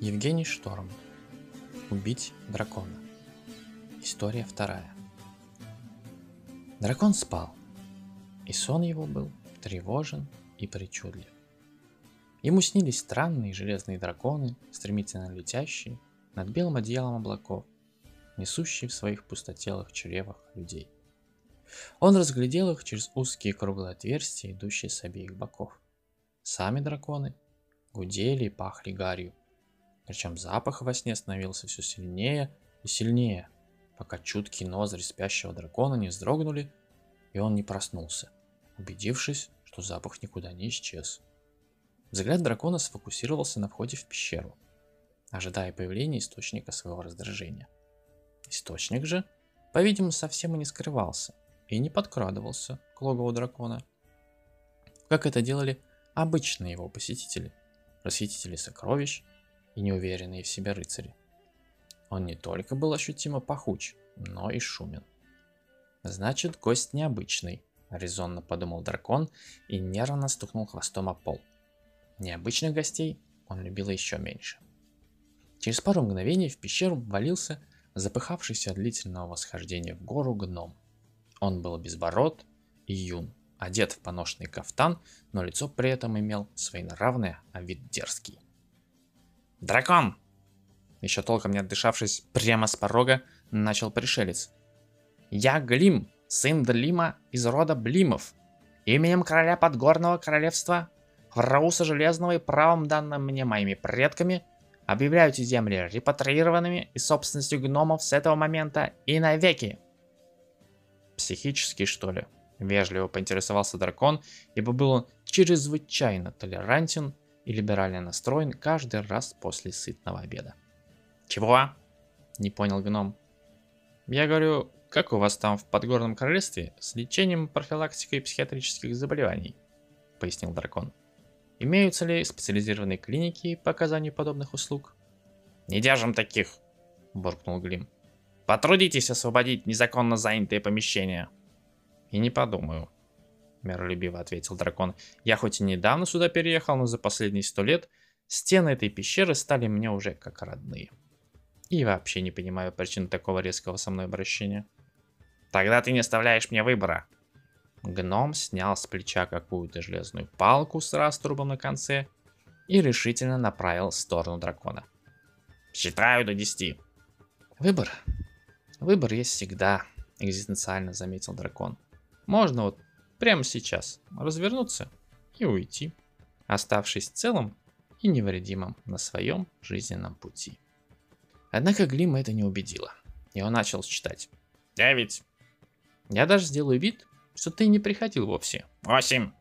Евгений Шторм. Убить дракона. История вторая. Дракон спал, и сон его был тревожен и причудлив. Ему снились странные железные драконы, стремительно летящие над белым одеялом облаков, несущие в своих пустотелых чревах людей. Он разглядел их через узкие круглые отверстия, идущие с обеих боков. Сами драконы гудели и пахли гарью. Причем запах во сне становился все сильнее и сильнее, пока чуткие ноздри спящего дракона не вздрогнули, и он не проснулся, убедившись, что запах никуда не исчез. Взгляд дракона сфокусировался на входе в пещеру, ожидая появления источника своего раздражения. Источник же, по-видимому, совсем и не скрывался и не подкрадывался к логову дракона, как это делали обычные его посетители, расхитители сокровищ и неуверенные в себе рыцари. Он не только был ощутимо пахуч, но и шумен. Значит, гость необычный, резонно подумал дракон и нервно стукнул хвостом о пол. Необычных гостей он любил еще меньше. Через пару мгновений в пещеру ввалился запыхавшийся от длительного восхождения в гору гном. Он был безбород и юн, одет в поношенный кафтан, но лицо при этом имел своенравное, а вид дерзкий. «Дракон!» Еще толком не отдышавшись, прямо с порога начал пришелец. «Я Глим, сын Длима из рода Блимов. Именем короля Подгорного королевства, Рауса Железного и правом данным мне моими предками, объявляю эти земли репатриированными и собственностью гномов с этого момента и навеки. Психический, что ли? Вежливо поинтересовался дракон, ибо был он чрезвычайно толерантен и либерально настроен каждый раз после сытного обеда. «Чего?» – не понял гном. «Я говорю, как у вас там в Подгорном Королевстве с лечением, профилактикой психиатрических заболеваний?» – пояснил дракон. «Имеются ли специализированные клиники по оказанию подобных услуг?» «Не держим таких!» – буркнул Глим. «Потрудитесь освободить незаконно занятые помещения!» «И не подумаю», – миролюбиво ответил дракон. «Я хоть и недавно сюда переехал, но за последние сто лет стены этой пещеры стали мне уже как родные». И вообще не понимаю причин такого резкого со мной обращения. Тогда ты не оставляешь мне выбора. Гном снял с плеча какую-то железную палку с раструбом на конце и решительно направил в сторону дракона. Считаю до 10. Выбор. Выбор есть всегда, экзистенциально заметил дракон. Можно вот прямо сейчас развернуться и уйти, оставшись целым и невредимым на своем жизненном пути. Однако Глима это не убедило, и он начал читать. «Девять, я даже сделаю вид, что ты не приходил вовсе. Восемь.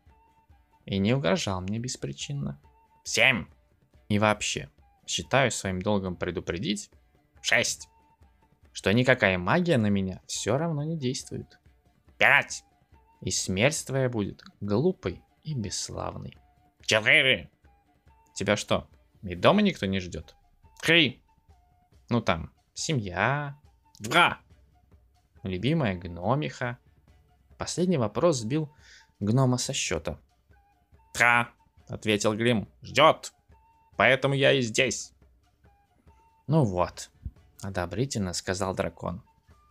И не угрожал мне беспричинно. Семь. И вообще, считаю своим долгом предупредить. Шесть. Что никакая магия на меня все равно не действует. Пять. И смерть твоя будет глупой и бесславной. Четыре. Тебя что, и дома никто не ждет? Три. Ну там, семья. Два любимая гномиха. Последний вопрос сбил гнома со счета. «Тра!» — ответил Глим. «Ждет! Поэтому я и здесь!» «Ну вот», — одобрительно сказал дракон.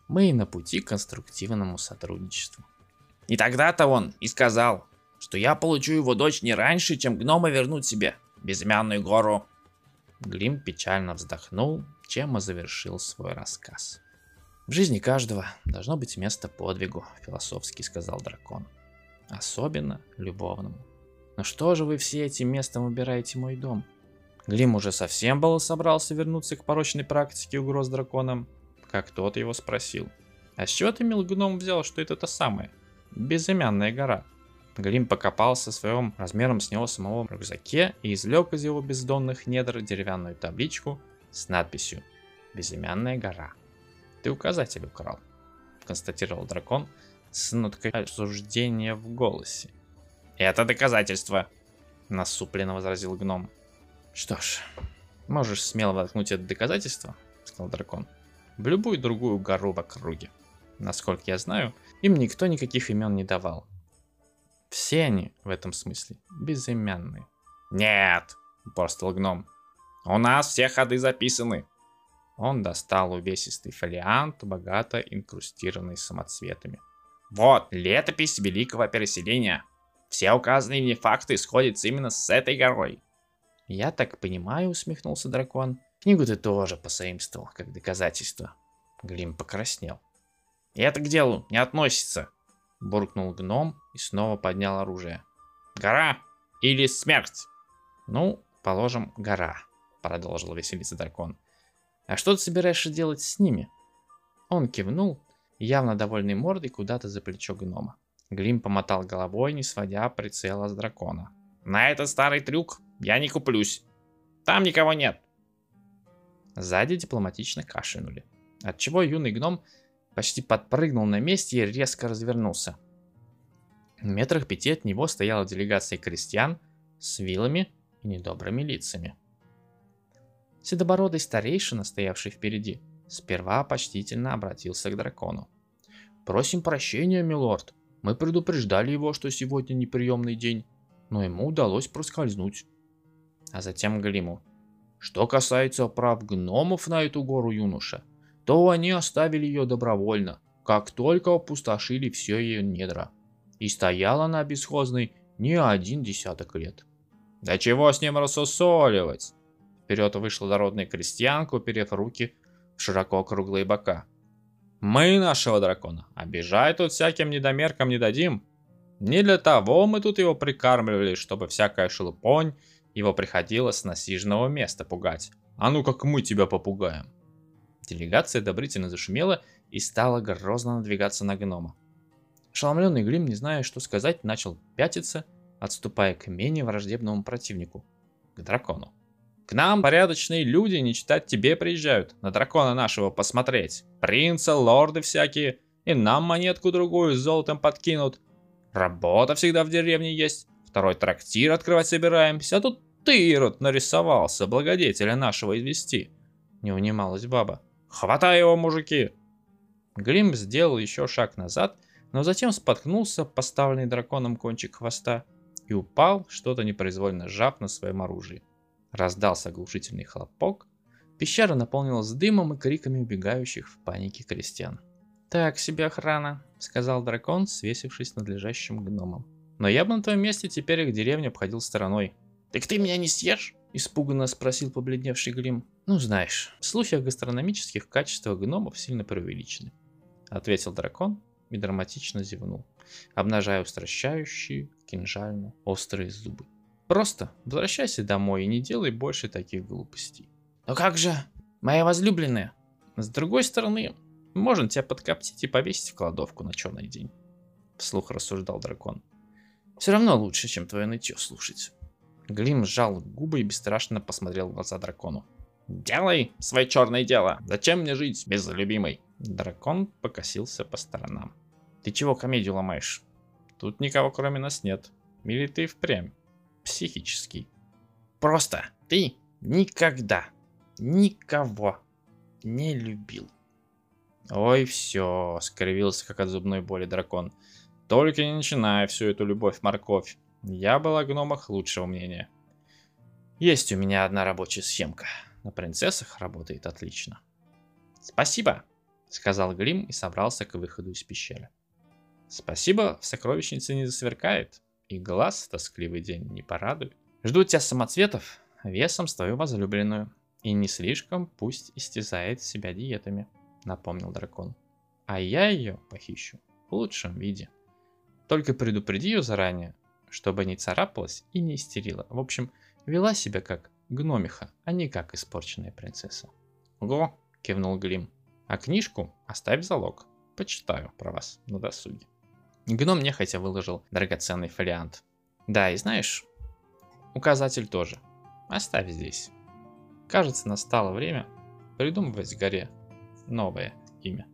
«Мы на пути к конструктивному сотрудничеству». И тогда-то он и сказал, что я получу его дочь не раньше, чем гномы вернут себе безымянную гору. Глим печально вздохнул, чем и завершил свой рассказ. В жизни каждого должно быть место подвигу, философски сказал дракон. Особенно любовному. Но что же вы все этим местом выбираете мой дом? Глим уже совсем было собрался вернуться к порочной практике угроз драконам, как тот его спросил. А с чего ты, мил гном, взял, что это та самая? Безымянная гора. Глим покопался в своем размером с него самого рюкзаке и извлек из его бездонных недр деревянную табличку с надписью «Безымянная гора». Ты указатель украл, констатировал дракон с ноткой осуждения в голосе. Это доказательство, насупленно возразил гном. Что ж, можешь смело воткнуть это доказательство, сказал дракон, в любую другую гору в округе. Насколько я знаю, им никто никаких имен не давал. Все они в этом смысле безымянные. Нет, упорствовал гном. У нас все ходы записаны. Он достал увесистый фолиант, богато инкрустированный самоцветами. Вот, летопись великого переселения. Все указанные мне факты сходятся именно с этой горой. Я так понимаю, усмехнулся дракон. Книгу ты тоже посоимствовал, как доказательство. Глим покраснел. И это к делу не относится, буркнул гном и снова поднял оружие. Гора или смерть? Ну, положим, гора, продолжил веселиться дракон. А что ты собираешься делать с ними? Он кивнул, явно довольный мордой, куда-то за плечо гнома. Глим помотал головой, не сводя прицела с дракона. На этот старый трюк я не куплюсь. Там никого нет. Сзади дипломатично кашлянули. Отчего юный гном почти подпрыгнул на месте и резко развернулся. В метрах пяти от него стояла делегация крестьян с вилами и недобрыми лицами. Седобородый старейшина, стоявший впереди, сперва почтительно обратился к дракону. «Просим прощения, милорд. Мы предупреждали его, что сегодня неприемный день, но ему удалось проскользнуть». А затем Глиму. «Что касается прав гномов на эту гору, юноша, то они оставили ее добровольно, как только опустошили все ее недра. И стояла она бесхозной не один десяток лет. «Да чего с ним рассусоливать?» Вперед вышла дородная крестьянка, уперев руки в широко круглые бока. «Мы нашего дракона обижать тут всяким недомеркам не дадим. Не для того мы тут его прикармливали, чтобы всякая шелупонь его приходила с насиженного места пугать. А ну как мы тебя попугаем!» Делегация одобрительно зашумела и стала грозно надвигаться на гнома. Ошеломленный Глим, не зная, что сказать, начал пятиться, отступая к менее враждебному противнику, к дракону. К нам порядочные люди не читать тебе приезжают, на дракона нашего посмотреть. Принца, лорды всякие, и нам монетку другую с золотом подкинут. Работа всегда в деревне есть, второй трактир открывать собираемся, а тут ты, Ирод, нарисовался благодетеля нашего извести. Не унималась баба. «Хватай его, мужики!» Грим сделал еще шаг назад, но затем споткнулся, поставленный драконом кончик хвоста, и упал, что-то непроизвольно сжав на своем оружии. Раздался оглушительный хлопок, пещера наполнилась дымом и криками убегающих в панике крестьян. «Так себе охрана», — сказал дракон, свесившись над лежащим гномом. «Но я бы на твоем месте теперь их деревню обходил стороной». «Так ты меня не съешь?» — испуганно спросил побледневший Грим. «Ну, знаешь, слухи о гастрономических качествах гномов сильно преувеличены», — ответил дракон и драматично зевнул, обнажая устращающие, кинжально острые зубы. «Просто возвращайся домой и не делай больше таких глупостей». «Но как же, моя возлюбленная?» «С другой стороны, можно тебя подкоптить и повесить в кладовку на черный день», — вслух рассуждал дракон. «Все равно лучше, чем твое нытье слушать». Глим сжал губы и бесстрашно посмотрел в глаза дракону. Делай свое черное дело. Зачем мне жить без любимой? Дракон покосился по сторонам. Ты чего комедию ломаешь? Тут никого кроме нас нет. Или ты впрямь психический? Просто ты никогда никого не любил. Ой, все, скривился как от зубной боли дракон. Только не начинай всю эту любовь-морковь. Я был о гномах лучшего мнения. Есть у меня одна рабочая схемка. На принцессах работает отлично. Спасибо, сказал Грим и собрался к выходу из пещеры. Спасибо, в сокровищнице не засверкает, и глаз в тоскливый день не порадует. Жду тебя самоцветов весом с твою возлюбленную. И не слишком пусть истязает себя диетами, напомнил дракон. А я ее похищу в лучшем виде. Только предупреди ее заранее, чтобы не царапалась и не истерила. В общем, вела себя как гномиха, а не как испорченная принцесса. «Го!» – кивнул Глим. «А книжку оставь залог. Почитаю про вас на досуге». Гном нехотя выложил драгоценный фолиант. «Да, и знаешь, указатель тоже. Оставь здесь. Кажется, настало время придумывать горе новое имя».